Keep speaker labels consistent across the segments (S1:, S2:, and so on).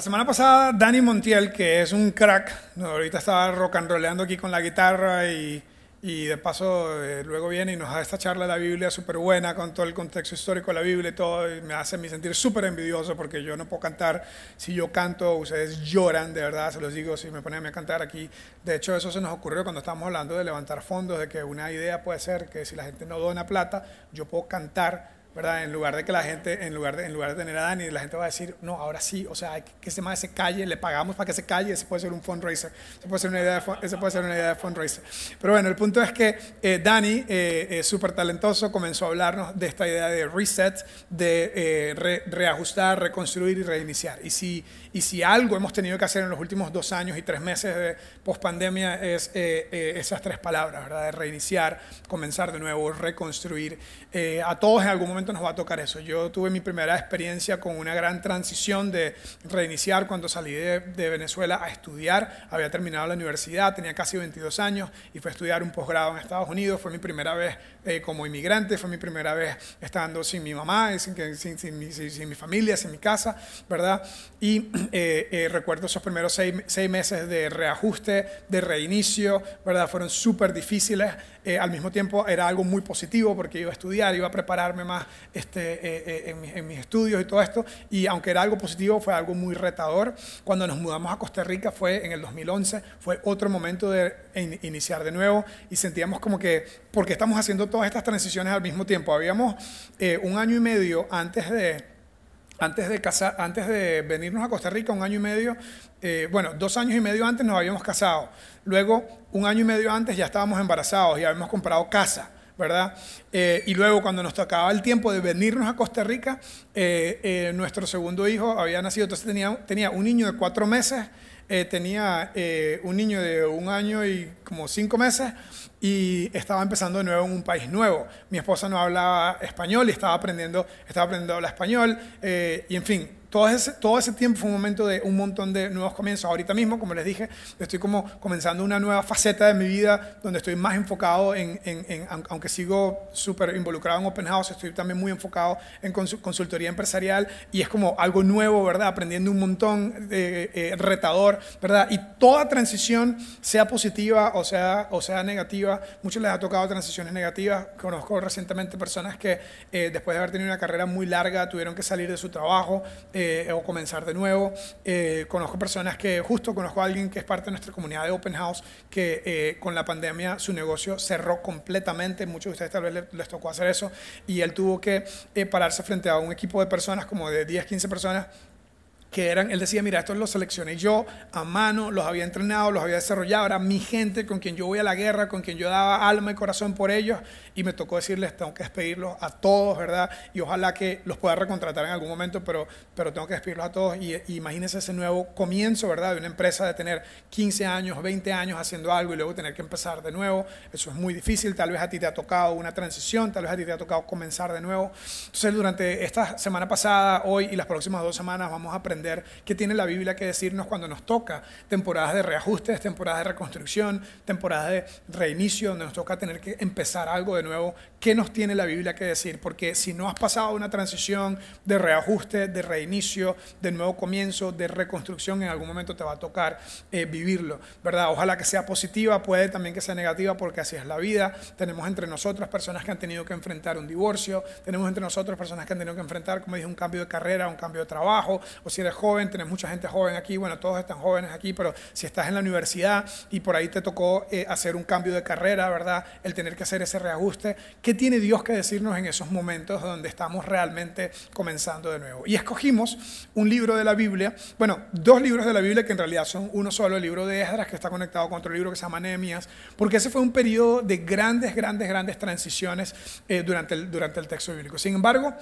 S1: semana pasada, Dani Montiel, que es un crack, ahorita estaba rock and rollando aquí con la guitarra y, de paso eh, luego viene y nos da esta charla de la Biblia súper buena con todo el contexto histórico de la Biblia y todo, y me hace sentir súper envidioso porque yo no puedo cantar. Si yo canto, ustedes lloran, de verdad, se los digo, si me ponen a cantar aquí. De hecho, eso se nos ocurrió cuando estábamos hablando de levantar fondos, de que una idea puede ser que si la gente no dona plata, yo puedo cantar ¿verdad? En lugar de que la gente, en lugar de, en lugar de tener a Dani, la gente va a decir, no, ahora sí, o sea, hay que, que ese más se calle, le pagamos para que se calle, ese puede ser un fundraiser, ese puede ser una idea de, puede ser una idea de fundraiser. Pero bueno, el punto es que eh, Dani, eh, súper talentoso, comenzó a hablarnos de esta idea de reset, de eh, re, reajustar, reconstruir y reiniciar. Y si, y si algo hemos tenido que hacer en los últimos dos años y tres meses de pospandemia es eh, eh, esas tres palabras, ¿verdad? De reiniciar, comenzar de nuevo, reconstruir. Eh, a todos en algún momento nos va a tocar eso. Yo tuve mi primera experiencia con una gran transición de reiniciar cuando salí de, de Venezuela a estudiar. Había terminado la universidad, tenía casi 22 años y fui a estudiar un posgrado en Estados Unidos. Fue mi primera vez como inmigrante, fue mi primera vez estando sin mi mamá, sin, sin, sin, sin, sin mi familia, sin mi casa, ¿verdad? Y eh, eh, recuerdo esos primeros seis, seis, meses de reajuste, de reinicio, ¿verdad? Fueron súper difíciles. Eh, al mismo tiempo era algo muy positivo porque iba a estudiar, iba a prepararme más este, en, en, mis estudios y todo esto. Y aunque era algo positivo, fue algo muy retador. Cuando nos mudamos a Costa Rica fue en el 2011, fue otro momento de in, iniciar de nuevo y sentíamos como que, porque estamos haciendo todas estas transiciones al mismo tiempo, habíamos un año y medio antes de antes de, casar, antes de venirnos a Costa Rica, un año y medio, eh, bueno, dos años y medio antes nos habíamos casado. Luego, un año y medio antes ya estábamos embarazados y habíamos comprado casa. ¿verdad? Eh, y luego cuando nos tocaba el tiempo de venirnos a Costa Rica, eh, eh, nuestro segundo hijo había nacido, entonces tenía, tenía un niño de cuatro meses, tenía un niño de un año y como cinco meses y estaba empezando de nuevo en un país nuevo. Mi esposa no hablaba español y estaba aprendiendo, estaba aprendiendo a hablar español y en fin, todo ese, todo ese tiempo fue un momento de un montón de nuevos comienzos. Ahorita mismo, como les dije, estoy como comenzando una nueva faceta de mi vida donde estoy más enfocado en, en, en aunque sigo súper involucrado en Open House, estoy también muy enfocado en consultoría empresarial y es como algo nuevo, ¿verdad? Aprendiendo un montón, de, eh, retador, ¿verdad? Y toda transición, sea positiva o sea, o sea negativa, muchos les ha tocado transiciones negativas. Conozco recientemente personas que eh, después de haber tenido una carrera muy larga tuvieron que salir de su trabajo. Eh, o comenzar de nuevo. Eh, conozco personas que, justo conozco a alguien que es parte de nuestra comunidad de Open House, que eh, con la pandemia su negocio cerró completamente. Muchos de ustedes tal vez les, tocó hacer eso y él tuvo que pararse frente a un equipo de personas, como de 10, 15 personas, que eran, él decía, mira, estos los seleccioné yo a mano, los había entrenado, los había desarrollado, era mi gente con quien yo voy a la guerra, con quien yo daba alma y corazón por ellos, y me tocó decirles, tengo que despedirlos a todos, ¿verdad? Y ojalá que los pueda recontratar en algún momento, pero, pero tengo que despedirlos a todos. Y, y imagínense ese nuevo comienzo, ¿verdad? De una empresa de tener 15 años, 20 años haciendo algo y luego tener que empezar de nuevo. Eso es muy difícil, tal vez a ti te ha tocado una transición, tal vez a ti te ha tocado comenzar de nuevo. Entonces, durante esta semana pasada, hoy y las próximas dos semanas vamos a aprender qué tiene la Biblia que decirnos cuando nos toca temporadas de reajustes, temporadas de reconstrucción, temporadas de reinicio, donde nos toca tener que empezar algo de nuevo. ¿Qué nos tiene la Biblia que decir? Porque si no has pasado una transición de reajuste, de reinicio, de nuevo comienzo, de reconstrucción, en algún momento te va a tocar eh, vivirlo, ¿verdad? Ojalá que sea positiva, puede también que sea negativa, porque así es la vida. Tenemos entre nosotros personas que han tenido que enfrentar un divorcio, tenemos entre nosotros personas que han tenido que enfrentar, como dije, un cambio de carrera, un cambio de trabajo, o si eres joven, tenés mucha gente joven aquí, bueno, todos están jóvenes aquí, pero si estás en la universidad y por ahí te tocó eh, hacer un cambio de carrera, ¿verdad? El tener que hacer ese reajuste, ¿qué tiene Dios que decirnos en esos momentos donde estamos realmente comenzando de nuevo? Y escogimos un libro de la Biblia, bueno, dos libros de la Biblia que en realidad son uno solo, el libro de Esdras, que está conectado con otro libro que se llama Nehemías, porque ese fue un periodo de grandes, grandes, grandes transiciones eh, durante, el, durante el texto bíblico. Sin embargo,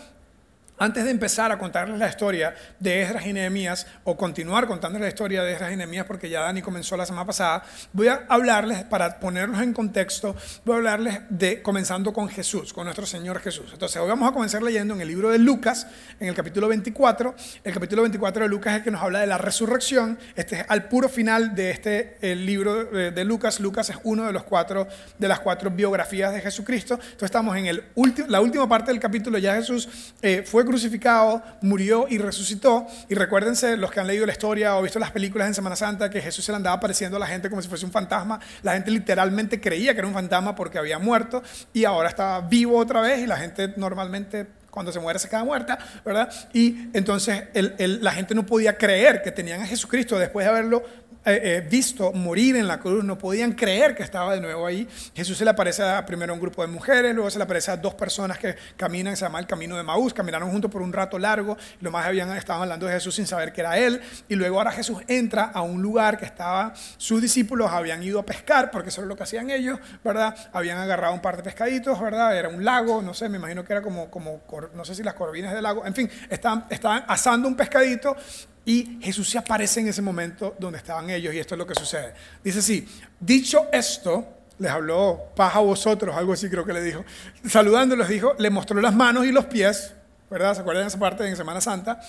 S1: antes de empezar a contarles la historia de Esdras y Nehemías, o continuar contándoles la historia de Esdras y Nehemías, porque ya Dani comenzó la semana pasada, voy a hablarles, para ponerlos en contexto, voy a hablarles de comenzando con Jesús, con nuestro Señor Jesús. Entonces, hoy vamos a comenzar leyendo en el libro de Lucas, en el capítulo 24. El capítulo 24 de Lucas es el que nos habla de la resurrección. Este es al puro final de este el libro de Lucas. Lucas es uno de los cuatro, de las cuatro biografías de Jesucristo. Entonces, estamos en el la última parte del capítulo, ya Jesús eh, fue crucificado, murió y resucitó. Y recuérdense, los que han leído la historia o visto las películas en Semana Santa, que Jesús se le andaba apareciendo a la gente como si fuese un fantasma. La gente literalmente creía que era un fantasma porque había muerto y ahora estaba vivo otra vez y la gente normalmente cuando se muere se queda muerta, ¿verdad? Y entonces la gente no podía creer que tenían a Jesucristo después de haberlo eh, eh, visto morir en la cruz, no podían creer que estaba de nuevo ahí. Jesús se le aparece a, primero a un grupo de mujeres, luego se le aparece a dos personas que caminan, se llama el camino de Maús, caminaron juntos por un rato largo, lo más habían estado hablando de Jesús sin saber que era él, y luego ahora Jesús entra a un lugar que estaba, sus discípulos habían ido a pescar, porque eso es lo que hacían ellos, ¿verdad? Habían agarrado un par de pescaditos, ¿verdad? Era un lago, no sé, me imagino que era como, como no sé si las corvinas del lago, en fin, estaban, estaban asando un pescadito y Jesús se aparece en ese momento donde estaban ellos y esto es lo que sucede. Dice así, dicho esto, les habló paz a vosotros, algo así creo que le dijo. Saludándolos dijo, le mostró las manos y los pies, ¿verdad? ¿Se acuerdan de esa parte en Semana Santa?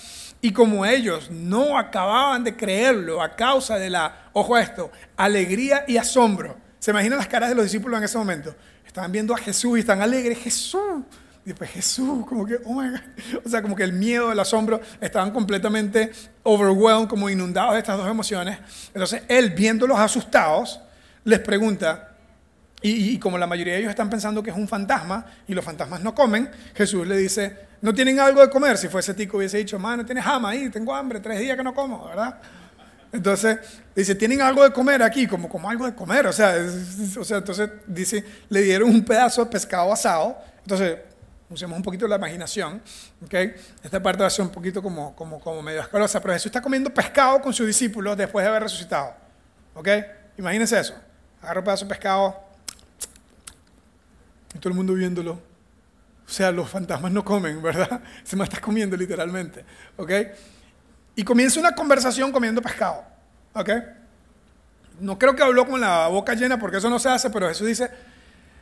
S1: Y como ellos no acababan de creerlo a causa de la, ojo a esto, alegría y asombro. ¿Se imaginan las caras de los discípulos en ese momento? Estaban viendo a Jesús y están alegres. Jesús, y después Jesús, como que, oh. O sea, como que el miedo, el asombro, estaban completamente overwhelmed, como inundados de estas dos emociones. Entonces, él, viéndolos asustados, les pregunta, y, como la mayoría de ellos están pensando que es un fantasma y los fantasmas no comen, Jesús le dice, ¿no tienen algo de comer? Si fuese tico hubiese dicho, no tienes jama ahí, tengo hambre, tres días que no como, ¿verdad? Entonces, dice, ¿tienen algo de comer aquí? Como, como algo de comer, o sea, o sea, entonces dice, le dieron un pedazo de pescado asado, entonces usemos un poquito la imaginación, ¿okay? Esta parte va a ser un poquito como, como, como medio escalosa, pero Jesús está comiendo pescado con sus discípulos después de haber resucitado, ¿ok? Imagínense eso, agarra un pedazo de pescado y todo el mundo viéndolo. O sea, los fantasmas no comen, ¿verdad? Se me está comiendo literalmente, ¿ok? Y comienza una conversación comiendo pescado. No creo que habló con la boca llena porque eso no se hace, pero Jesús dice,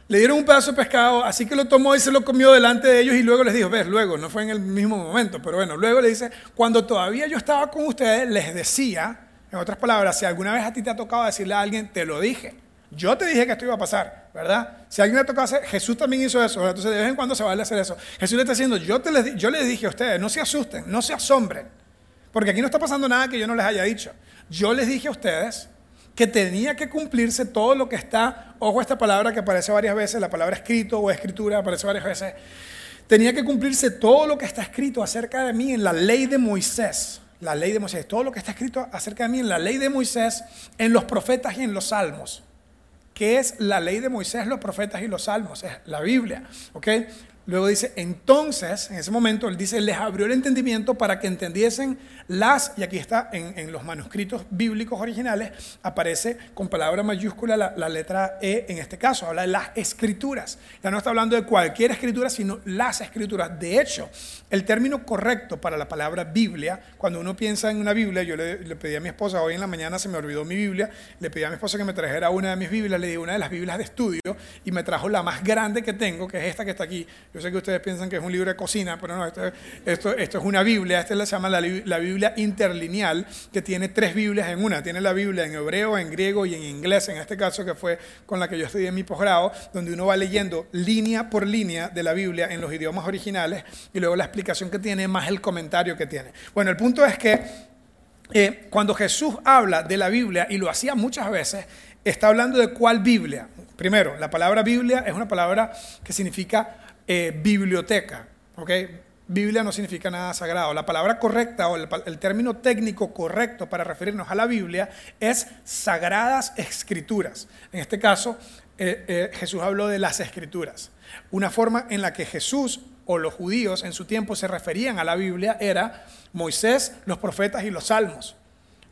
S1: le dieron un pedazo de pescado, así que lo tomó y se lo comió delante de ellos y luego les dijo, ves, luego, no fue en el mismo momento, pero bueno, luego le dice, cuando todavía yo estaba con ustedes, les decía, en otras palabras, si alguna vez a ti te ha tocado decirle a alguien, te lo dije. Yo te dije que esto iba a pasar, ¿verdad? Si alguien le tocado hacer, Jesús también hizo eso, entonces de vez en cuando se vale hacer eso. Jesús le está diciendo, yo, les, yo les dije a ustedes, no se asusten, no se asombren, porque aquí no está pasando nada que yo no les haya dicho. Yo les dije a ustedes que tenía que cumplirse todo lo que está, ojo esta palabra que aparece varias veces, la palabra escrito o escritura aparece varias veces, tenía que cumplirse todo lo que está escrito acerca de mí en la ley de Moisés, la ley de Moisés, todo lo que está escrito acerca de mí en la ley de Moisés, en los profetas y en los salmos. ¿Qué es la ley de Moisés, los profetas y los salmos? Es la Biblia, ¿ok? Luego dice, entonces, en ese momento, él dice, les abrió el entendimiento para que entendiesen las, y aquí está en, los manuscritos bíblicos originales, aparece con palabra mayúscula la, letra E en este caso, habla de las escrituras. Ya no está hablando de cualquier escritura, sino las escrituras. De hecho, el término correcto para la palabra Biblia, cuando uno piensa en una Biblia, yo le, pedí a mi esposa, hoy en la mañana se me olvidó mi Biblia, le pedí a mi esposa que me trajera una de mis Biblias, le di una de las Biblias de estudio y me trajo la más grande que tengo, que es esta que está aquí. Yo sé que ustedes piensan que es un libro de cocina, pero no, esto, esto, esto es una Biblia, esta se llama la, la Biblia interlineal que tiene tres Biblias en una. Tiene la Biblia en hebreo, en griego y en inglés, en este caso que fue con la que yo estudié en mi posgrado, donde uno va leyendo línea por línea de la Biblia en los idiomas originales y luego la explicación que tiene más el comentario que tiene. Bueno, el punto es que eh, cuando Jesús habla de la Biblia, y lo hacía muchas veces, está hablando de cuál Biblia. Primero, la palabra Biblia es una palabra que significa eh, biblioteca. ¿okay? Biblia no significa nada sagrado. La palabra correcta o el, término técnico correcto para referirnos a la Biblia es sagradas escrituras. En este caso, eh, eh, Jesús habló de las escrituras. Una forma en la que Jesús o los judíos en su tiempo se referían a la Biblia era Moisés, los profetas y los salmos.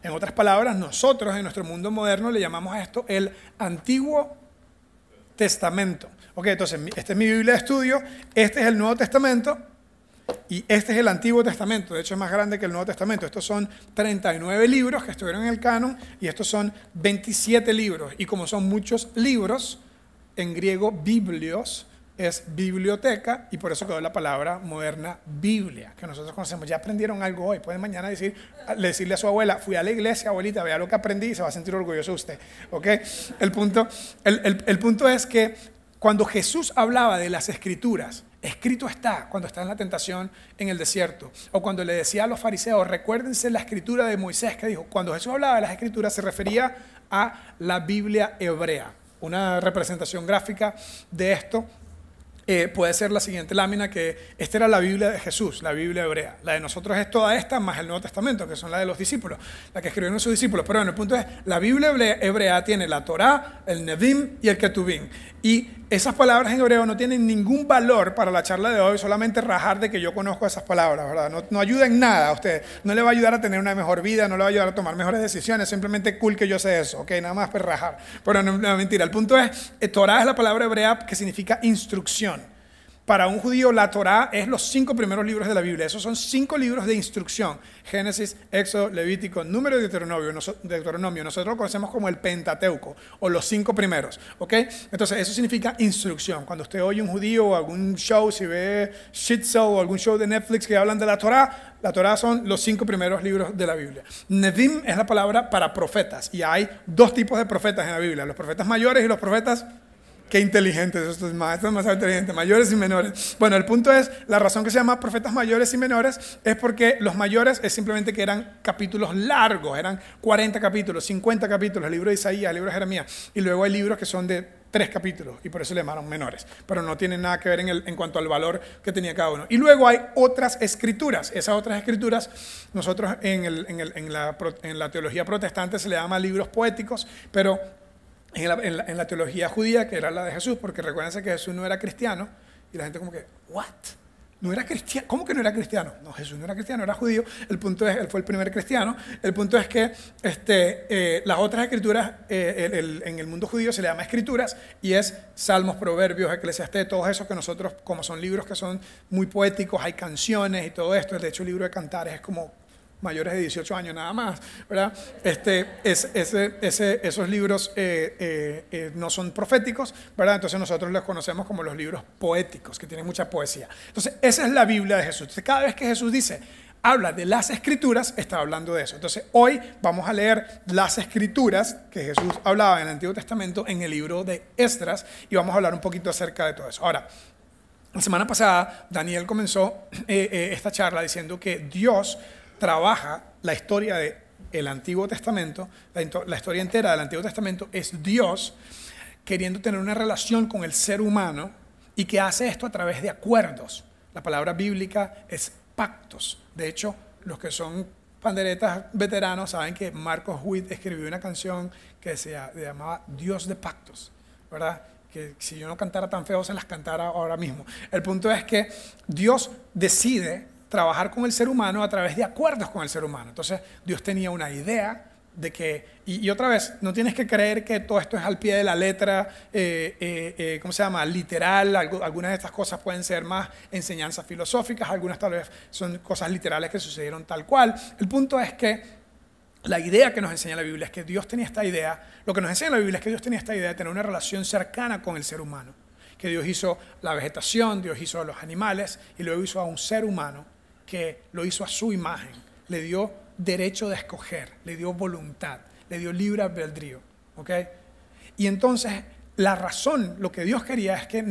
S1: En otras palabras, nosotros en nuestro mundo moderno le llamamos a esto el Antiguo Testamento. Ok, entonces, esta es mi Biblia de estudio, este es el Nuevo Testamento, y este es el Antiguo Testamento, de hecho es más grande que el Nuevo Testamento. Estos son 39 libros que estuvieron en el canon y estos son 27 libros. Y como son muchos libros, en griego biblios es biblioteca y por eso quedó la palabra moderna Biblia, que nosotros conocemos. Ya aprendieron algo hoy. Pueden mañana decir, decirle a su abuela, fui a la iglesia, abuelita, vea lo que aprendí y se va a sentir orgulloso usted. El punto, el, el punto es que cuando Jesús hablaba de las escrituras, escrito está cuando está en la tentación en el desierto, o cuando le decía a los fariseos, recuérdense la escritura de Moisés que dijo, cuando Jesús hablaba de las escrituras se refería a la Biblia hebrea, una representación gráfica de esto eh, puede ser la siguiente lámina, que esta era la Biblia de Jesús, la Biblia hebrea. La de nosotros es toda esta, más el Nuevo Testamento, que son la de los discípulos, la que escribieron sus discípulos. Pero bueno, el punto es, la Biblia hebrea tiene la Torá, el Nevim y el Ketuvim. Y esas palabras en hebreo no tienen ningún valor para la charla de hoy, solamente rajar de que yo conozco esas palabras, ¿verdad? No, no ayuda en nada a usted, no le va a ayudar a tener una mejor vida, no le va a ayudar a tomar mejores decisiones, simplemente cool que yo sé eso, ok, nada más para rajar. Pero no, no mentira, el punto es, eh, Torah es la palabra hebrea que significa instrucción. Para un judío la Torá es los cinco primeros libros de la Biblia. Esos son cinco libros de instrucción. Génesis, Éxodo, Levítico, Número y Deuteronomio. Nosotros lo conocemos como el Pentateuco o los cinco primeros. ¿ok? Entonces eso significa instrucción. Cuando usted oye un judío o algún show, si ve Shit Show o algún show de Netflix que hablan de la Torá, la Torá son los cinco primeros libros de la Biblia. Nevim es la palabra para profetas. Y hay dos tipos de profetas en la Biblia. Los profetas mayores y los profetas Qué inteligentes, esto es, más, más inteligente, mayores y menores. Bueno, el punto es, la razón que se llama profetas mayores y menores es porque los mayores es simplemente que eran capítulos largos, eran 40 capítulos, 50 capítulos, el libro de Isaías, el libro de Jeremías, y luego hay libros que son de tres capítulos, y por eso le llamaron menores, pero no tienen nada que ver en, el, en cuanto al valor que tenía cada uno. Y luego hay otras escrituras, esas otras escrituras, nosotros en, la, la teología protestante se le llama libros poéticos, pero en la, teología judía, que era la de Jesús, porque recuérdense que Jesús no era cristiano, y la gente como que, ¿what? No era cristiano. ¿Cómo que no era cristiano? No, Jesús no era cristiano, era judío. El punto es, él fue el primer cristiano. El punto es que este, eh, las otras escrituras eh, en el mundo judío se le llama escrituras y es Salmos, Proverbios, Eclesiastés, todos esos que nosotros, como son libros que son muy poéticos, hay canciones y todo esto. De hecho, el libro de Cantares es como mayores de 18 años nada más, ¿verdad? Este, es, ese, esos libros eh, eh, eh, no son proféticos, ¿verdad? Entonces nosotros los conocemos como los libros poéticos, que tienen mucha poesía. Entonces, esa es la Biblia de Jesús. Entonces, cada vez que Jesús dice, habla de las escrituras, está hablando de eso. Entonces, hoy vamos a leer las escrituras que Jesús hablaba en el Antiguo Testamento en el libro de Esdras y vamos a hablar un poquito acerca de todo eso. Ahora, la semana pasada Daniel comenzó esta charla diciendo que Dios trabaja la historia del Antiguo Testamento, la, historia entera del Antiguo Testamento es Dios queriendo tener una relación con el ser humano y que hace esto a través de acuerdos. La palabra bíblica es pactos. De hecho, los que son panderetas veteranos saben que Marcos Witt escribió una canción que se llamaba Dios de pactos, ¿verdad? Que si yo no cantara tan feo se las cantara ahora mismo. El punto es que Dios decide trabajar con el ser humano a través de acuerdos con el ser humano. Entonces Dios tenía una idea de que, y, otra vez, no tienes que creer que todo esto es al pie de la letra, eh, eh, eh, ¿cómo se llama? Literal, algunas de estas cosas pueden ser más enseñanzas filosóficas, algunas tal vez son cosas literales que sucedieron tal cual. El punto es que la idea que nos enseña la Biblia es que Dios tenía esta idea, lo que nos enseña la Biblia es que Dios tenía esta idea de tener una relación cercana con el ser humano, que Dios hizo la vegetación, Dios hizo a los animales y luego hizo a un ser humano que lo hizo a su imagen, le dio derecho de escoger, le dio voluntad, le dio libre albedrío. ¿ok? Y entonces la razón, lo que Dios quería es que,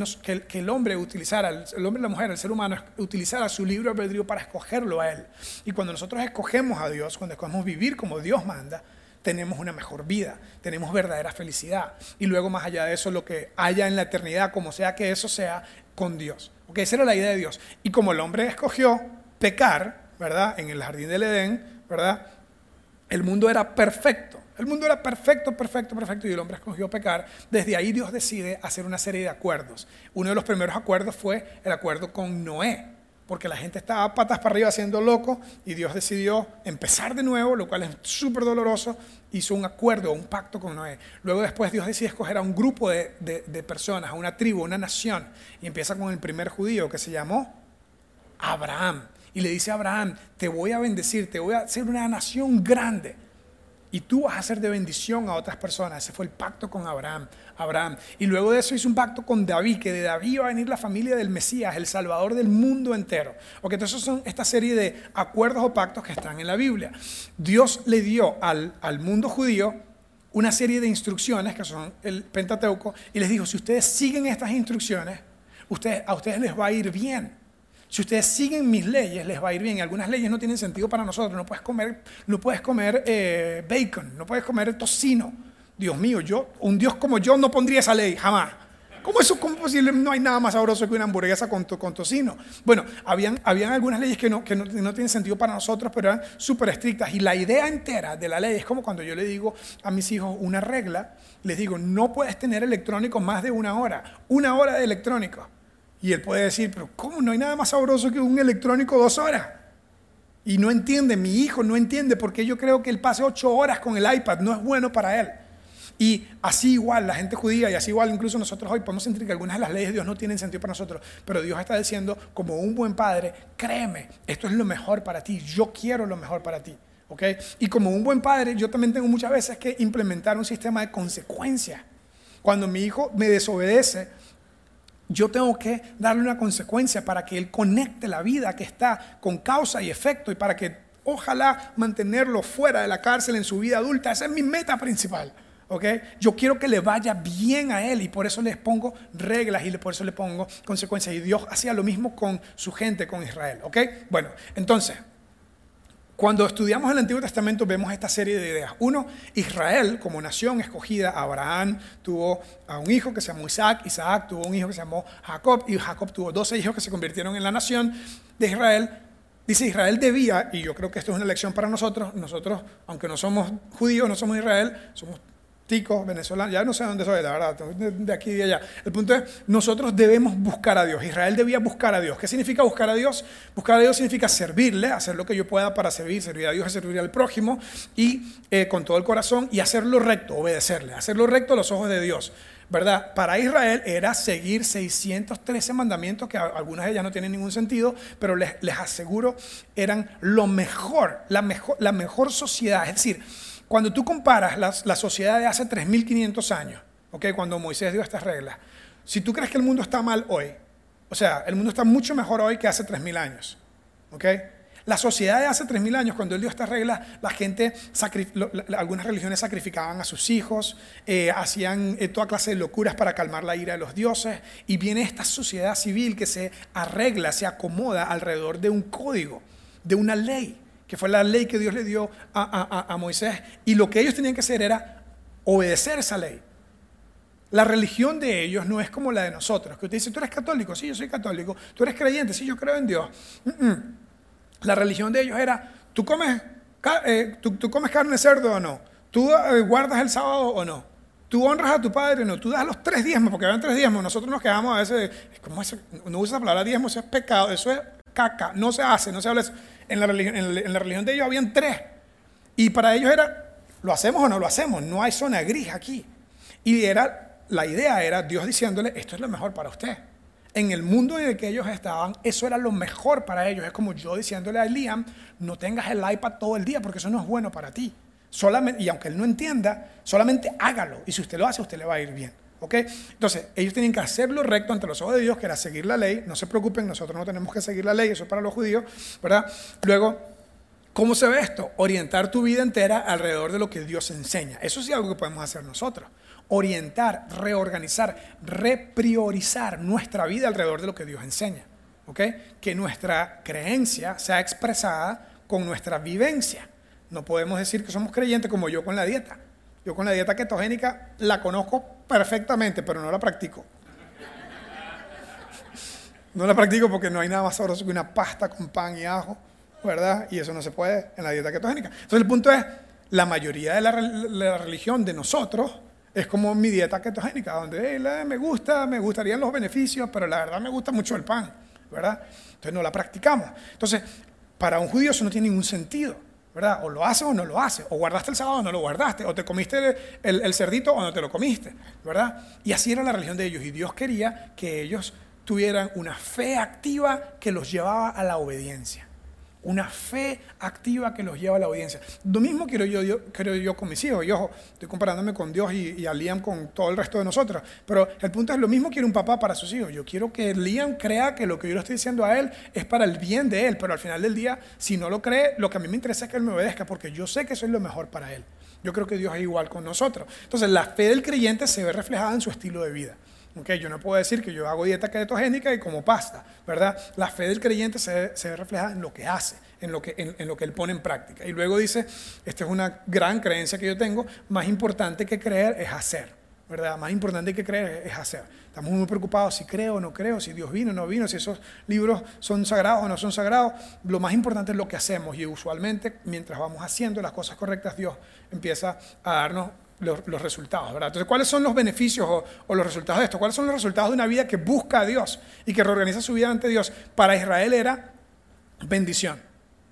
S1: que, el hombre utilizara, el hombre y la mujer, el ser humano, utilizara su libre albedrío para escogerlo a Él. Y cuando nosotros escogemos a Dios, cuando escogemos vivir como Dios manda, tenemos una mejor vida, tenemos verdadera felicidad. Y luego más allá de eso, lo que haya en la eternidad, como sea que eso sea, con Dios. porque Esa era la idea de Dios. Y como el hombre escogió pecar, ¿verdad? En el jardín del Edén, ¿verdad? El mundo era perfecto. El mundo era perfecto, perfecto, perfecto y el hombre escogió pecar. Desde ahí Dios decide hacer una serie de acuerdos. Uno de los primeros acuerdos fue el acuerdo con Noé, porque la gente estaba patas para arriba haciendo loco y Dios decidió empezar de nuevo, lo cual es súper doloroso. Hizo un acuerdo, un pacto con Noé. Luego después Dios decide escoger a un grupo de, de personas, a una tribu, una nación. Y empieza con el primer judío que se llamó Abraham y le dice a Abraham, te voy a bendecir, te voy a hacer una nación grande. Y tú vas a ser de bendición a otras personas. Ese fue el pacto con Abraham. Abraham. Y luego de eso hizo un pacto con David, que de David iba a venir la familia del Mesías, el Salvador del mundo entero. Ok, entonces son esta serie de acuerdos o pactos que están en la Biblia. Dios le dio al, al mundo judío una serie de instrucciones que son el Pentateuco y les dijo, si ustedes siguen estas instrucciones, ustedes, a ustedes les va a ir bien. Si ustedes siguen mis leyes, les va a ir bien. Algunas leyes no tienen sentido para nosotros. No puedes comer, no puedes comer eh, bacon, no puedes comer tocino. Dios mío, yo, un Dios como yo no pondría esa ley, jamás. ¿Cómo eso cómo posible? No hay nada más sabroso que una hamburguesa con, tocino. Bueno, habían, habían algunas leyes que, no, que no, no tienen sentido para nosotros, pero eran súper estrictas. Y la idea entera de la ley es como cuando yo le digo a mis hijos una regla, les digo, no puedes tener electrónico más de una hora. Una hora de electrónico. Y él puede decir, pero ¿cómo? No hay nada más sabroso que un electrónico dos horas. Y no entiende, mi hijo no entiende porque yo creo que él pase ocho horas con el iPad, no es bueno para él. Y así igual la gente judía y así igual incluso nosotros hoy podemos sentir que algunas de las leyes de Dios no tienen sentido para nosotros, pero Dios está diciendo como un buen padre, créeme, esto es lo mejor para ti, yo quiero lo mejor para ti. ¿okay? Y como un buen padre, yo también tengo muchas veces que implementar un sistema de consecuencias. Cuando mi hijo me desobedece, yo tengo que darle una consecuencia para que él conecte la vida que está con causa y efecto y para que ojalá mantenerlo fuera de la cárcel en su vida adulta. Esa es mi meta principal. ¿okay? Yo quiero que le vaya bien a él y por eso les pongo reglas y por eso le pongo consecuencias. Y Dios hacía lo mismo con su gente, con Israel. ¿okay? Bueno, entonces, cuando estudiamos el Antiguo Testamento vemos esta serie de ideas. Uno, Israel como nación escogida, Abraham tuvo a un hijo que se llamó Isaac, Isaac tuvo un hijo que se llamó Jacob y Jacob tuvo 12 hijos que se convirtieron en la nación de Israel. Dice Israel debía, y yo creo que esto es una lección para nosotros, nosotros, aunque no somos judíos, no somos Israel, somos ticos, venezolanos, ya no sé dónde soy, la verdad, de aquí y de allá. El punto es, nosotros debemos buscar a Dios. Israel debía buscar a Dios. ¿Qué significa buscar a Dios? Buscar a Dios significa servirle, hacer lo que yo pueda para servir, servir a Dios, servir al prójimo y eh, con todo el corazón y hacerlo recto, obedecerle, hacerlo recto a los ojos de Dios. ¿verdad? Para Israel era seguir 613 mandamientos que algunas de ellas no tienen ningún sentido, pero les, les aseguro eran lo mejor, la mejor, la mejor sociedad. Es decir, cuando tú comparas la sociedad de hace 3.500 años, ¿okay? cuando Moisés dio estas reglas, si tú crees que el mundo está mal hoy, o sea, el mundo está mucho mejor hoy que hace 3.000 años. ¿okay? La sociedad de hace 3.000 años, cuando él dio estas reglas, la gente, algunas religiones sacrificaban a sus hijos, eh, hacían eh, toda clase de locuras para calmar la ira de los dioses, y viene esta sociedad civil que se arregla, se acomoda alrededor de un código, de una ley que fue la ley que Dios le dio a, Moisés, y lo que ellos tenían que hacer era obedecer esa ley. La religión de ellos no es como la de nosotros, que usted dice, tú eres católico, sí, yo soy católico, tú eres creyente, sí, yo creo en Dios. La religión de ellos era, ¿tú comes, eh, tú, comes carne de cerdo o no? ¿Tú eh, guardas el sábado o no? ¿Tú honras a tu padre o no? ¿Tú das los tres diezmos? Porque van tres diezmos, nosotros nos quedamos a veces, ¿cómo es? no usa la palabra diezmo, eso es pecado, eso es caca, no se hace, no se habla eso. En la, religión, en la religión de ellos habían tres. Y para ellos era, ¿lo hacemos o no lo hacemos? No hay zona gris aquí. Y era, la idea era Dios diciéndole, esto es lo mejor para usted. En el mundo en el que ellos estaban, eso era lo mejor para ellos. Es como yo diciéndole a Liam, no tengas el iPad todo el día porque eso no es bueno para ti. Solamente, y aunque él no entienda, solamente hágalo. Y si usted lo hace, usted le va a ir bien. ¿Ok? Entonces, ellos tienen que hacerlo recto ante los ojos de Dios, que era seguir la ley. No se preocupen, nosotros no tenemos que seguir la ley, eso es para los judíos, ¿verdad? Luego, ¿cómo se ve esto? Orientar tu vida entera alrededor de lo que Dios enseña. Eso sí es algo que podemos hacer nosotros. Orientar, reorganizar, repriorizar nuestra vida alrededor de lo que Dios enseña. ¿Ok? Que nuestra creencia sea expresada con nuestra vivencia. No podemos decir que somos creyentes como yo con la dieta. Yo con la dieta ketogénica la conozco perfectamente, pero no la practico. No la practico porque no hay nada más sabroso que una pasta con pan y ajo, ¿verdad? Y eso no se puede en la dieta ketogénica. Entonces el punto es, la mayoría de la, religión de nosotros es como mi dieta ketogénica, donde me gusta, me gustarían los beneficios, pero la verdad me gusta mucho el pan, ¿verdad? Entonces no la practicamos. Entonces, para un judío eso no tiene ningún sentido. ¿Verdad? O lo haces o no lo haces, o guardaste el sábado o no lo guardaste, o te comiste el, cerdito o no te lo comiste, ¿verdad? Y así era la religión de ellos, y Dios quería que ellos tuvieran una fe activa que los llevaba a la obediencia una fe activa que los lleva a la audiencia. Lo mismo quiero yo, yo, yo con mis hijos. Yo estoy comparándome con Dios y, a Liam con todo el resto de nosotros. Pero el punto es lo mismo quiere un papá para sus hijos. Yo quiero que Liam crea que lo que yo le estoy diciendo a él es para el bien de él. Pero al final del día, si no lo cree, lo que a mí me interesa es que él me obedezca porque yo sé que eso es lo mejor para él. Yo creo que Dios es igual con nosotros. Entonces, la fe del creyente se ve reflejada en su estilo de vida. Okay, yo no puedo decir que yo hago dieta ketogénica y como pasta, ¿verdad? La fe del creyente se, se ve reflejada en lo que hace, en lo que, en, lo que él pone en práctica. Y luego dice, esta es una gran creencia que yo tengo, más importante que creer es hacer, ¿verdad? Más importante que creer es hacer. Estamos muy preocupados si creo o no creo, si Dios vino o no vino, si esos libros son sagrados o no son sagrados. Lo más importante es lo que hacemos y usualmente mientras vamos haciendo las cosas correctas, Dios empieza a darnos los, resultados, ¿verdad? Entonces, ¿cuáles son los beneficios o, los resultados de esto? ¿Cuáles son los resultados de una vida que busca a Dios y que reorganiza su vida ante Dios? Para Israel era bendición.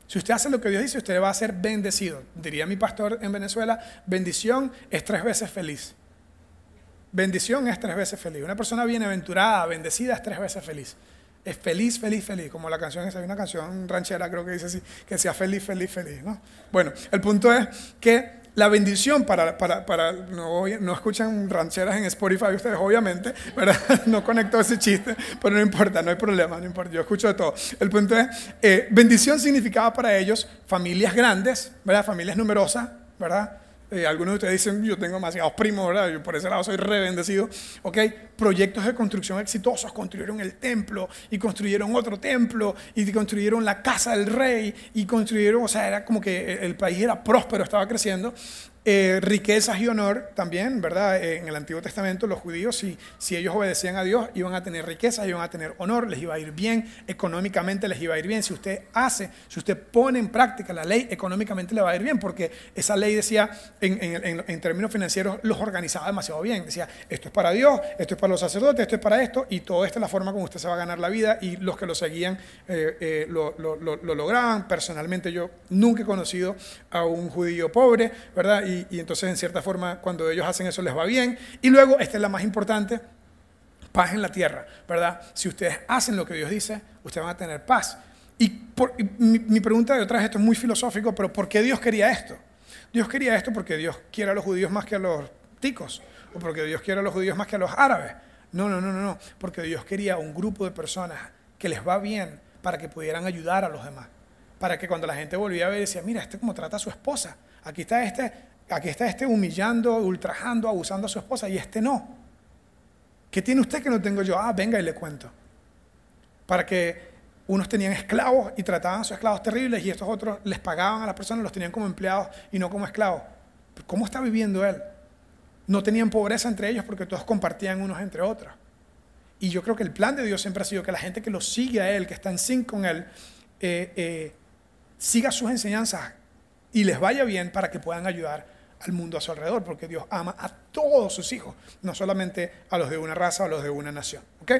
S1: Si usted hace lo que Dios dice, usted va a ser bendecido. Diría mi pastor en Venezuela, bendición es tres veces feliz. Bendición es tres veces feliz. Una persona bienaventurada, bendecida, es tres veces feliz. Es feliz, feliz, feliz. Como la canción esa, hay una canción ranchera, creo que dice así, que sea feliz, feliz, feliz. ¿no? Bueno, el punto es que la bendición para, para, para no, no, escuchan rancheras en Spotify ustedes, obviamente, ¿verdad? no conecto ese chiste, pero no importa, no hay problema, no importa, yo escucho de todo. El punto es, eh, bendición significaba para ellos familias grandes, ¿verdad? Familias numerosas, ¿verdad? Eh, algunos de ustedes dicen, yo tengo demasiados primos, ¿verdad? Yo por ese lado soy rebendecido. ¿Ok? Proyectos de construcción exitosos. Construyeron el templo y construyeron otro templo y construyeron la casa del rey y construyeron, o sea, era como que el país era próspero, estaba creciendo. Eh, riquezas y honor también, ¿verdad? Eh, en el Antiguo Testamento los judíos, si, si ellos obedecían a Dios, iban a tener riquezas, iban a tener honor, les iba a ir bien, económicamente les iba a ir bien. Si usted hace, si usted pone en práctica la ley, económicamente le va a ir bien, porque esa ley decía, en, en, términos financieros, los organizaba demasiado bien. Decía, esto es para Dios, esto es para los sacerdotes, esto es para esto, y todo esto es la forma como usted se va a ganar la vida, y los que lo seguían eh, lo, lo, lo, lo, lograban. Personalmente yo nunca he conocido a un judío pobre, ¿verdad? y, entonces en cierta forma cuando ellos hacen eso les va bien. Y luego, esta es la más importante, paz en la tierra, ¿verdad? Si ustedes hacen lo que Dios dice, ustedes van a tener paz. Y, mi, pregunta de otra vez, esto es muy filosófico, pero ¿por qué Dios quería esto? Dios quería esto porque Dios quiere a los judíos más que a los ticos, o porque Dios quiere a los judíos más que a los árabes. No, no, no, no, no, porque Dios quería un grupo de personas que les va bien para que pudieran ayudar a los demás. Para que cuando la gente volvía a ver, decía, mira, este cómo trata a su esposa. Aquí está este Aquí está este humillando, ultrajando, abusando a su esposa y este no. ¿Qué tiene usted que no tengo yo? Ah, venga y le cuento. Para que unos tenían esclavos y trataban a sus esclavos terribles y estos otros les pagaban a las personas, los tenían como empleados y no como esclavos. ¿Cómo está viviendo él? No tenían pobreza entre ellos porque todos compartían unos entre otros. Y yo creo que el plan de Dios siempre ha sido que la gente que lo sigue a Él, que está en sync con Él, eh, eh, siga sus enseñanzas y les vaya bien para que puedan ayudar al mundo a su alrededor, porque Dios ama a todos sus hijos, no solamente a los de una raza o a los de una nación. ¿Ok?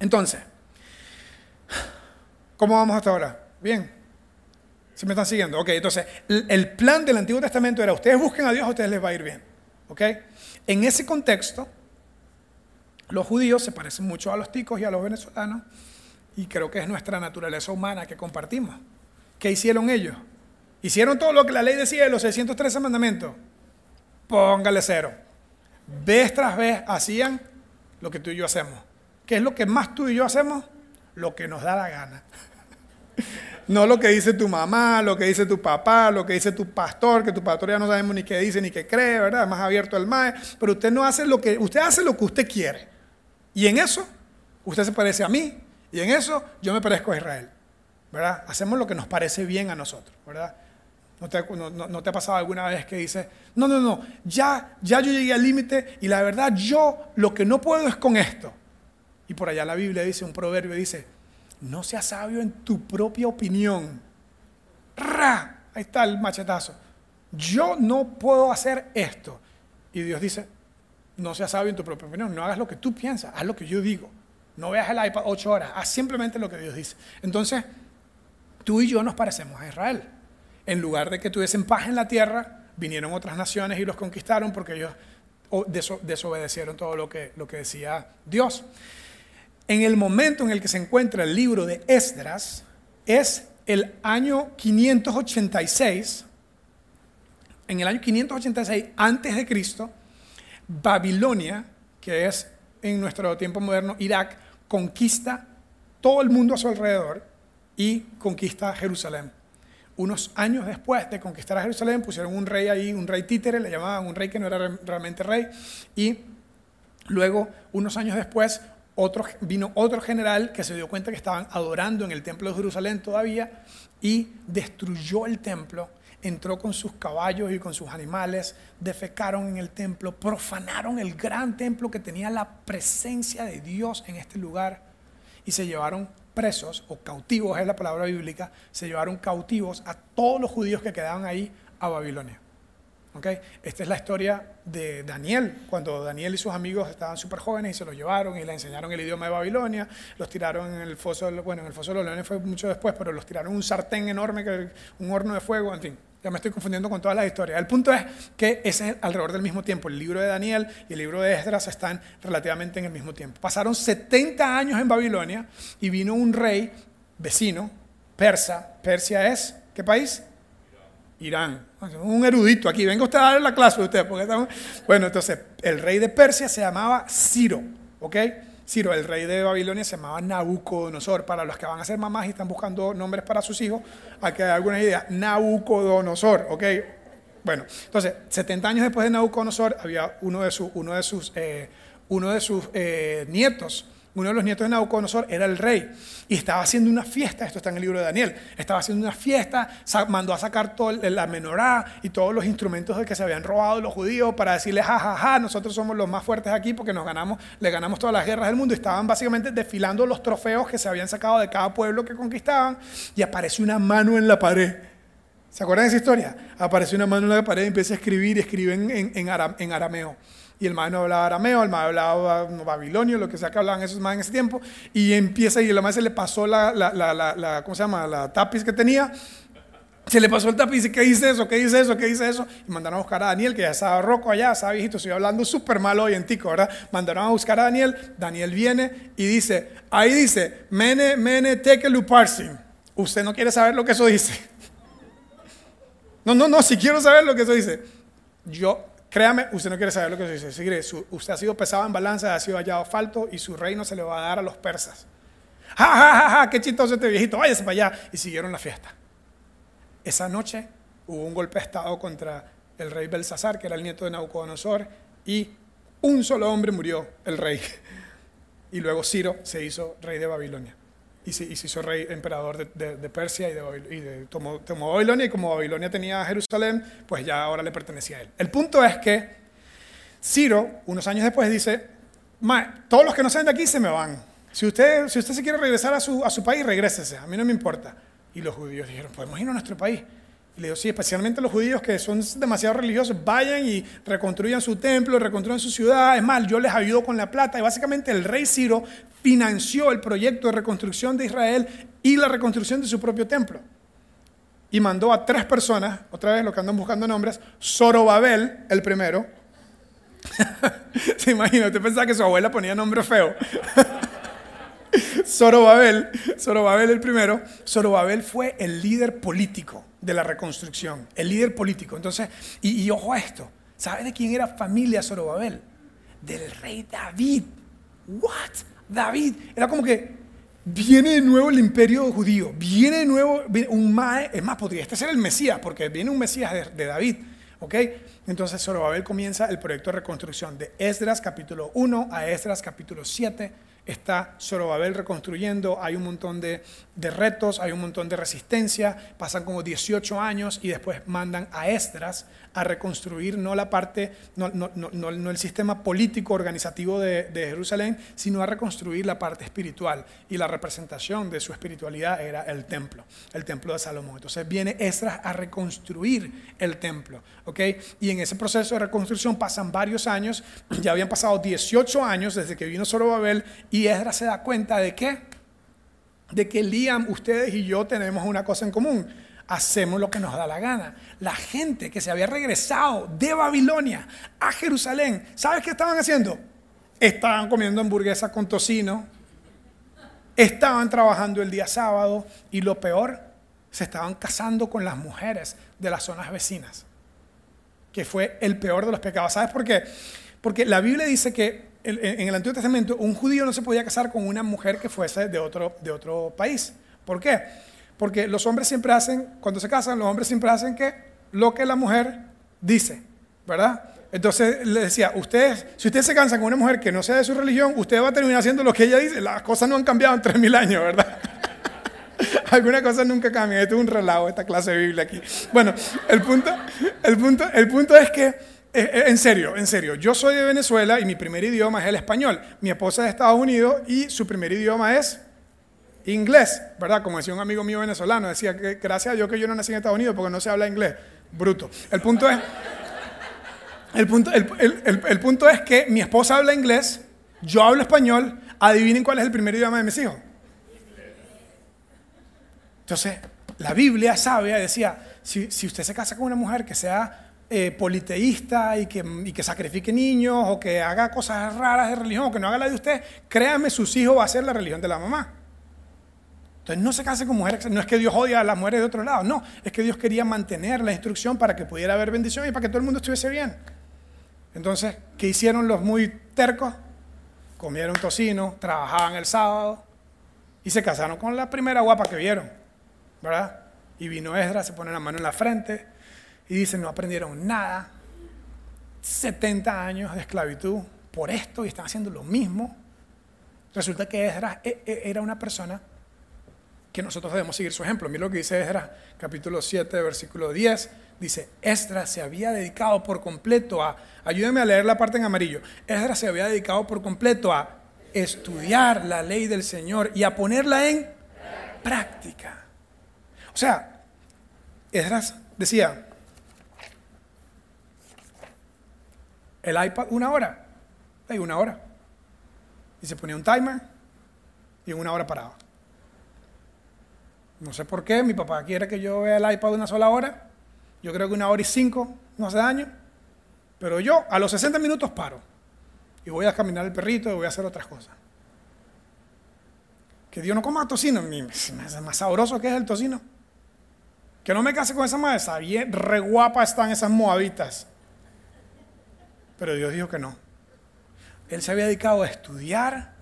S1: Entonces, ¿cómo vamos hasta ahora? Bien. ¿Se me están siguiendo? Ok, entonces, el plan del Antiguo Testamento era, ustedes busquen a Dios, a ustedes les va a ir bien. ¿Ok? En ese contexto, los judíos se parecen mucho a los ticos y a los venezolanos, y creo que es nuestra naturaleza humana que compartimos. ¿Qué hicieron ellos? Hicieron todo lo que la ley decía de los 613 mandamientos. Póngale cero. Vez tras vez hacían lo que tú y yo hacemos. ¿Qué es lo que más tú y yo hacemos? Lo que nos da la gana. No lo que dice tu mamá, lo que dice tu papá, lo que dice tu pastor, que tu pastor ya no sabemos ni qué dice ni qué cree, ¿verdad? Más abierto el MAE. Pero usted no hace lo que, usted hace lo que usted quiere. Y en eso, usted se parece a mí. Y en eso, yo me parezco a Israel. ¿Verdad? Hacemos lo que nos parece bien a nosotros, ¿verdad? ¿No te, ha pasado alguna vez que dices, no, no, no, ya, ya yo llegué al límite y la verdad yo lo que no puedo es con esto? Y por allá la Biblia dice, un proverbio dice, no seas sabio en tu propia opinión. ¡Ra! Ahí está el machetazo. Yo no puedo hacer esto. Y Dios dice, no seas sabio en tu propia opinión, no hagas lo que tú piensas, haz lo que yo digo. No veas el iPad ocho horas, haz simplemente lo que Dios dice. Entonces, tú y yo nos parecemos a Israel en lugar de que tuviesen paz en la tierra, vinieron otras naciones y los conquistaron porque ellos desobedecieron todo lo que, lo que decía Dios. En el momento en el que se encuentra el libro de Esdras, es el año 586, en el año 586 antes de Cristo, Babilonia, que es en nuestro tiempo moderno Irak, conquista todo el mundo a su alrededor y conquista Jerusalén unos años después de conquistar a Jerusalén, pusieron un rey ahí, un rey títere, le llamaban un rey que no era realmente rey, y luego, unos años después, otro, vino otro general que se dio cuenta que estaban adorando en el templo de Jerusalén todavía y destruyó el templo, entró con sus caballos y con sus animales, defecaron en el templo, profanaron el gran templo que tenía la presencia de Dios en este lugar y se llevaron presos o cautivos, es la palabra bíblica, se llevaron cautivos a todos los judíos que quedaban ahí a Babilonia. ¿Okay? Esta es la historia de Daniel, cuando Daniel y sus amigos estaban súper jóvenes y se los llevaron y le enseñaron el idioma de Babilonia, los tiraron en el foso, bueno, en el foso de los leones fue mucho después, pero los tiraron un sartén enorme, un horno de fuego, en fin, ya me estoy confundiendo con todas las historias. El punto es que es alrededor del mismo tiempo. El libro de Daniel y el libro de Esdras están relativamente en el mismo tiempo. Pasaron 70 años en Babilonia y vino un rey vecino, persa. Persia es, ¿qué país? Irán. Un erudito aquí. Venga usted a dar la clase de usted. Porque Bueno, entonces, el rey de Persia se llamaba Ciro. ¿Ok? Ciro, el rey de Babilonia, se llamaba Nabucodonosor. Para los que van a ser mamás y están buscando nombres para sus hijos, hay que dar alguna idea. Nabucodonosor, ¿ok? Bueno, entonces, 70 años después de Nabucodonosor, había uno de, sus, uno de sus, eh, uno de sus eh, nietos uno de los nietos de Nabucodonosor era el rey y estaba haciendo una fiesta, esto está en el libro de Daniel, estaba haciendo una fiesta, mandó a sacar toda la menorá y todos los instrumentos de que se habían robado los judíos para decirles, jajaja, ja, ja, nosotros somos los más fuertes aquí porque nos ganamos, le ganamos todas las guerras del mundo. Estaban básicamente desfilando los trofeos que se habían sacado de cada pueblo que conquistaban y apareció una mano en la pared. ¿Se acuerdan de esa historia? Apareció una mano en la pared y empieza a escribir escribe en, en arameo y el maestro no hablaba arameo, el maestro hablaba babilonio, lo que sea que hablaban esos más en ese tiempo, y empieza y el maestro se le pasó la, la, la, ¿cómo se llama? La tapiz que tenía, se le pasó el tapiz y dice, ¿qué dice eso? ¿Qué dice eso? ¿Qué dice eso? Y mandaron a buscar a Daniel, que ya estaba roco allá, estaba viejito, estoy hablando súper mal hoy en tico, ¿verdad? Mandaron a buscar a Daniel, Daniel viene y dice, ahí dice, mene, mene, tekel parsim. Usted no quiere saber lo que eso dice. No, no, no, si quiero saber lo que eso dice. Yo Créame, usted no quiere saber lo que dice. Si usted ha sido pesado en balanza, ha sido hallado falto y su reino se le va a dar a los persas. ¡Ja, ja, ja, ja! ¡Qué chistoso este viejito! Váyase para allá. Y siguieron la fiesta. Esa noche hubo un golpe de estado contra el rey Belsasar, que era el nieto de Nabucodonosor, y un solo hombre murió, el rey. Y luego Ciro se hizo rey de Babilonia y se, hizo rey, emperador de, Persia y, de, tomó, tomó, Babilonia y como Babilonia tenía Jerusalén, pues ya ahora le pertenecía a él. El punto es que Ciro, unos años después, dice, todos los que no salen de aquí se me van. Si usted, si usted se quiere regresar a su, a su país, regrésese, a mí no me importa. Y los judíos dijeron, podemos ir a nuestro país. Y le digo, sí, especialmente los judíos que son demasiado religiosos, vayan y reconstruyan su templo, reconstruyan su ciudad. Es más, yo les ayudo con la plata. Y básicamente el rey Ciro financió el proyecto de reconstrucción de Israel y la reconstrucción de su propio templo. Y mandó a tres personas, otra vez lo que andan buscando nombres, Zorobabel, el primero. Se imagina, usted pensaba que su abuela ponía nombre feo. Zorobabel, Zorobabel el primero. Zorobabel fue el líder político de la reconstrucción, el líder político. Entonces, y, ojo a esto, ¿sabe de quién era familia Zorobabel? Del rey David. ¿What? David. Era como que viene de nuevo el imperio judío, viene de nuevo un mae, es más, podría este ser el Mesías, porque viene un Mesías de, de David. ¿ok? Entonces Zorobabel comienza el proyecto de reconstrucción de Esdras capítulo 1 a Esdras capítulo 7 está Zorobabel reconstruyendo, hay un montón de, retos, hay un montón de resistencia, pasan como 18 años y después mandan a Esdras a reconstruir no la parte, no, no, el sistema político organizativo de, Jerusalén, sino a reconstruir la parte espiritual. Y la representación de su espiritualidad era el templo, el templo de Salomón. Entonces viene Esdras a reconstruir el templo, ¿ok? Y en ese proceso de reconstrucción pasan varios años, ya habían pasado 18 años desde que vino Zorobabel Esdras se da cuenta de qué? De que Liam, ustedes y yo tenemos una cosa en común hacemos lo que nos da la gana. La gente que se había regresado de Babilonia a Jerusalén, ¿sabes qué estaban haciendo? Estaban comiendo hamburguesas con tocino, estaban trabajando el día sábado y lo peor, se estaban casando con las mujeres de las zonas vecinas, que fue el peor de los pecados. ¿Sabes por qué? Porque la Biblia dice que en el Antiguo Testamento un judío no se podía casar con una mujer que fuese de otro, de otro país. ¿Por qué? Porque los hombres siempre hacen, cuando se casan, los hombres siempre hacen que lo que la mujer dice, ¿verdad? Entonces le decía, ustedes, si ustedes se cansan con una mujer que no sea de su religión, usted va a terminar haciendo lo que ella dice. Las cosas no han cambiado en 3.000 años, ¿verdad? Algunas cosas nunca cambian. Esto es un relajo, esta clase de Biblia aquí. Bueno, el punto, el punto, el punto es que, eh, eh, en serio, en serio, yo soy de Venezuela y mi primer idioma es el español. Mi esposa es de Estados Unidos y su primer idioma es inglés, ¿verdad? Como decía un amigo mío venezolano, decía que gracias a Dios que yo no nací en Estados Unidos porque no se habla inglés. Bruto. El punto es, el punto, el, punto es que mi esposa habla inglés, yo hablo español, adivinen cuál es el primer idioma de mis hijos. Entonces, la Biblia sabia decía, si, usted se casa con una mujer que sea eh, politeísta y que, y que, sacrifique niños o que haga cosas raras de religión o que no haga la de usted, créame, sus hijos va a ser la religión de la mamá. Entonces no se case con mujeres, no es que Dios odia a las mujeres de otro lado, no, es que Dios quería mantener la instrucción para que pudiera haber bendición y para que todo el mundo estuviese bien. Entonces, ¿qué hicieron los muy tercos? Comieron tocino, trabajaban el sábado y se casaron con la primera guapa que vieron, ¿verdad? Y vino Esdras, se pone la mano en la frente y dice, no aprendieron nada, 70 años de esclavitud por esto y están haciendo lo mismo. Resulta que Esdras e, e, era una persona que nosotros debemos seguir su ejemplo. Mira lo que dice Esdras, capítulo 7, versículo 10. Dice, Esdras se había dedicado por completo a, ayúdenme a leer la parte en amarillo, Esdras se había dedicado por completo a estudiar la ley del Señor y a ponerla en práctica. O sea, Esdras decía, el iPad una hora, hay una hora. Y se ponía un timer y en una hora paraba. No sé por qué, mi papá quiere que yo vea el iPad una sola hora. Yo creo que una hora y cinco no hace daño. Pero yo a los 60 minutos paro. Y voy a caminar el perrito y voy a hacer otras cosas. Que Dios no coma tocino. Es más sabroso que es el tocino. Que no me case con esa madre. Bien, re guapa están esas moabitas. Pero Dios dijo que no. Él se había dedicado a estudiar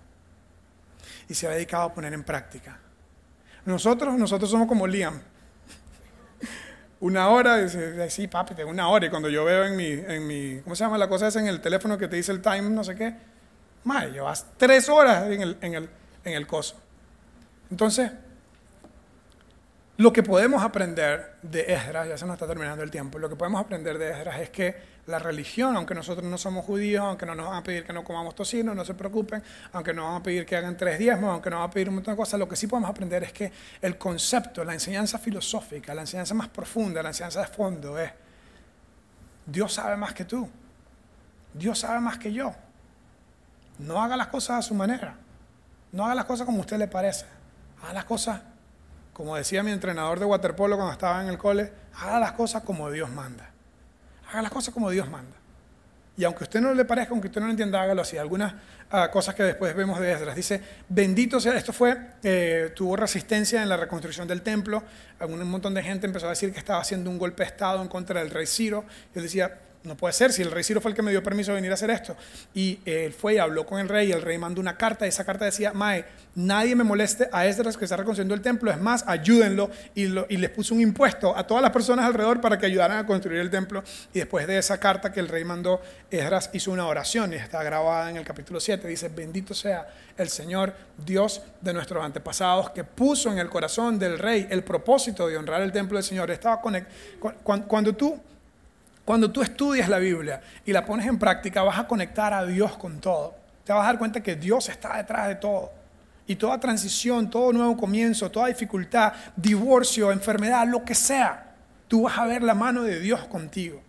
S1: y se había dedicado a poner en práctica. Nosotros, nosotros somos como Liam. Una hora, dice, sí, papi, una hora. Y cuando yo veo en mi, en mi, ¿cómo se llama la cosa esa en el teléfono que te dice el time, no sé qué? Madre, llevas tres horas en el, en el, en el coso. Entonces, lo que podemos aprender de Esdras, ya se nos está terminando el tiempo, lo que podemos aprender de Esdras es que la religión, aunque nosotros no somos judíos, aunque no nos van a pedir que no comamos tocino, no se preocupen, aunque nos van a pedir que hagan tres diezmos, aunque nos van a pedir un montón de cosas, lo que sí podemos aprender es que el concepto, la enseñanza filosófica, la enseñanza más profunda, la enseñanza de fondo es, Dios sabe más que tú, Dios sabe más que yo. No haga las cosas a su manera, no haga las cosas como a usted le parece, haga las cosas como decía mi entrenador de waterpolo cuando estaba en el cole, haga las cosas como Dios manda. Haga las cosas como Dios manda. Y aunque a usted no le parezca, aunque usted no lo entienda, hágalo así. Algunas ah, cosas que después vemos de Esdras. Dice, bendito sea, esto fue, eh, tuvo resistencia en la reconstrucción del templo. un montón de gente empezó a decir que estaba haciendo un golpe de Estado en contra del rey Ciro. Y él decía, no puede ser, si el rey Ciro fue el que me dio permiso de venir a hacer esto. Y él fue y habló con el rey, y el rey mandó una carta, y esa carta decía, Mae, nadie me moleste a Esdras que está reconstruyendo el templo, es más, ayúdenlo, y, les puso un impuesto a todas las personas alrededor para que ayudaran a construir el templo. Y después de esa carta que el rey mandó, Esdras hizo una oración, y está grabada en el capítulo 7, dice, bendito sea el Señor, Dios de nuestros antepasados, que puso en el corazón del rey el propósito de honrar el templo del Señor. Estaba cuando tú cuando tú estudias la Biblia y la pones en práctica, vas a conectar a Dios con todo. Te vas a dar cuenta que Dios está detrás de todo. Y toda transición, todo nuevo comienzo, toda dificultad, divorcio, enfermedad, lo que sea, tú vas a ver la mano de Dios contigo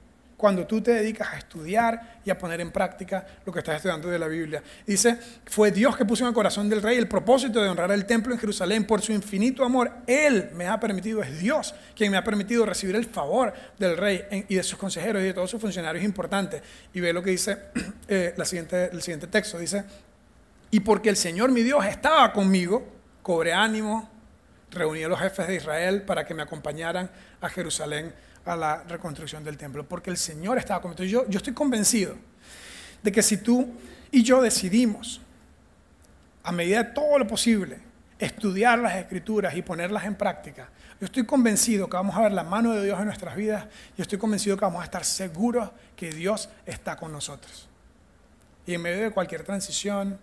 S1: cuando tú te dedicas a estudiar y a poner en práctica lo que estás estudiando de la Biblia. Dice, fue Dios que puso en el corazón del rey el propósito de honrar el templo en Jerusalén por su infinito amor. Él me ha permitido, es Dios quien me ha permitido recibir el favor del rey y de sus consejeros y de todos sus funcionarios importantes. Y ve lo que dice eh, el siguiente texto. Dice, y porque el Señor mi Dios estaba conmigo, cobré ánimo, reuní a los jefes de Israel para que me acompañaran a Jerusalén a la reconstrucción del templo, porque el Señor estaba conmigo. Yo, yo estoy convencido de que si tú y yo decidimos, a medida de todo lo posible, estudiar las escrituras y ponerlas en práctica, yo estoy convencido que vamos a ver la mano de Dios en nuestras vidas y estoy convencido que vamos a estar seguros que Dios está con nosotros. Y en medio de cualquier transición,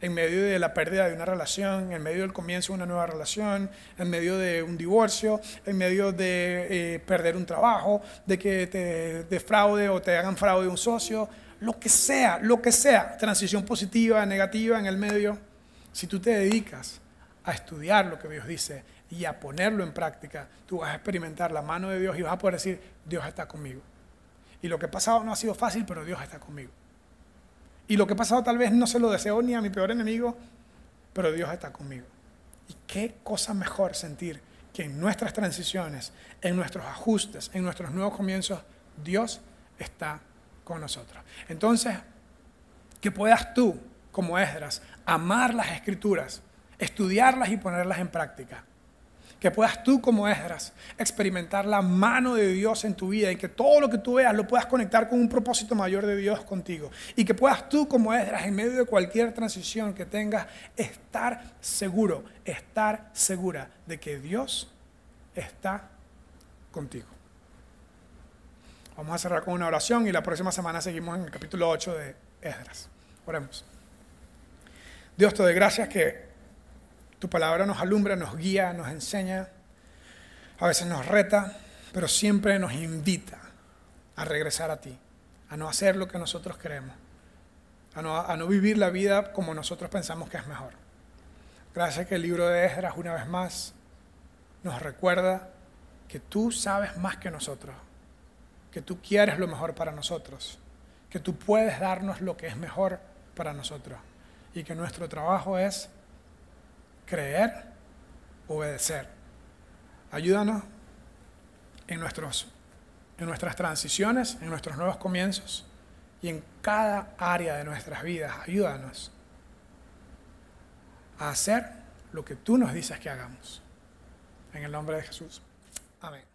S1: en medio de la pérdida de una relación, en medio del comienzo de una nueva relación, en medio de un divorcio, en medio de eh, perder un trabajo, de que te defraude o te hagan fraude un socio, lo que sea, lo que sea, transición positiva, negativa en el medio, si tú te dedicas a estudiar lo que Dios dice y a ponerlo en práctica, tú vas a experimentar la mano de Dios y vas a poder decir, Dios está conmigo. Y lo que ha pasado no ha sido fácil, pero Dios está conmigo. Y lo que ha pasado tal vez no se lo deseo ni a mi peor enemigo, pero Dios está conmigo. Y qué cosa mejor sentir que en nuestras transiciones, en nuestros ajustes, en nuestros nuevos comienzos, Dios está con nosotros. Entonces, que puedas tú, como Esdras, amar las escrituras, estudiarlas y ponerlas en práctica que puedas tú como Esdras experimentar la mano de Dios en tu vida y que todo lo que tú veas lo puedas conectar con un propósito mayor de Dios contigo. Y que puedas tú como Esdras en medio de cualquier transición que tengas estar seguro, estar segura de que Dios está contigo. Vamos a cerrar con una oración y la próxima semana seguimos en el capítulo 8 de Esdras. Oremos. Dios te doy gracias que tu palabra nos alumbra, nos guía, nos enseña, a veces nos reta, pero siempre nos invita a regresar a ti, a no hacer lo que nosotros queremos, a no, vivir la vida como nosotros pensamos que es mejor. Gracias que el libro de Esdras una vez más nos recuerda que tú sabes más que nosotros, que tú quieres lo mejor para nosotros, que tú puedes darnos lo que es mejor para nosotros y que nuestro trabajo es creer, obedecer. Ayúdanos en, nuestros, en nuestras transiciones, en nuestros nuevos comienzos y en cada área de nuestras vidas. Ayúdanos a hacer lo que tú nos dices que hagamos. En el nombre de Jesús. Amén.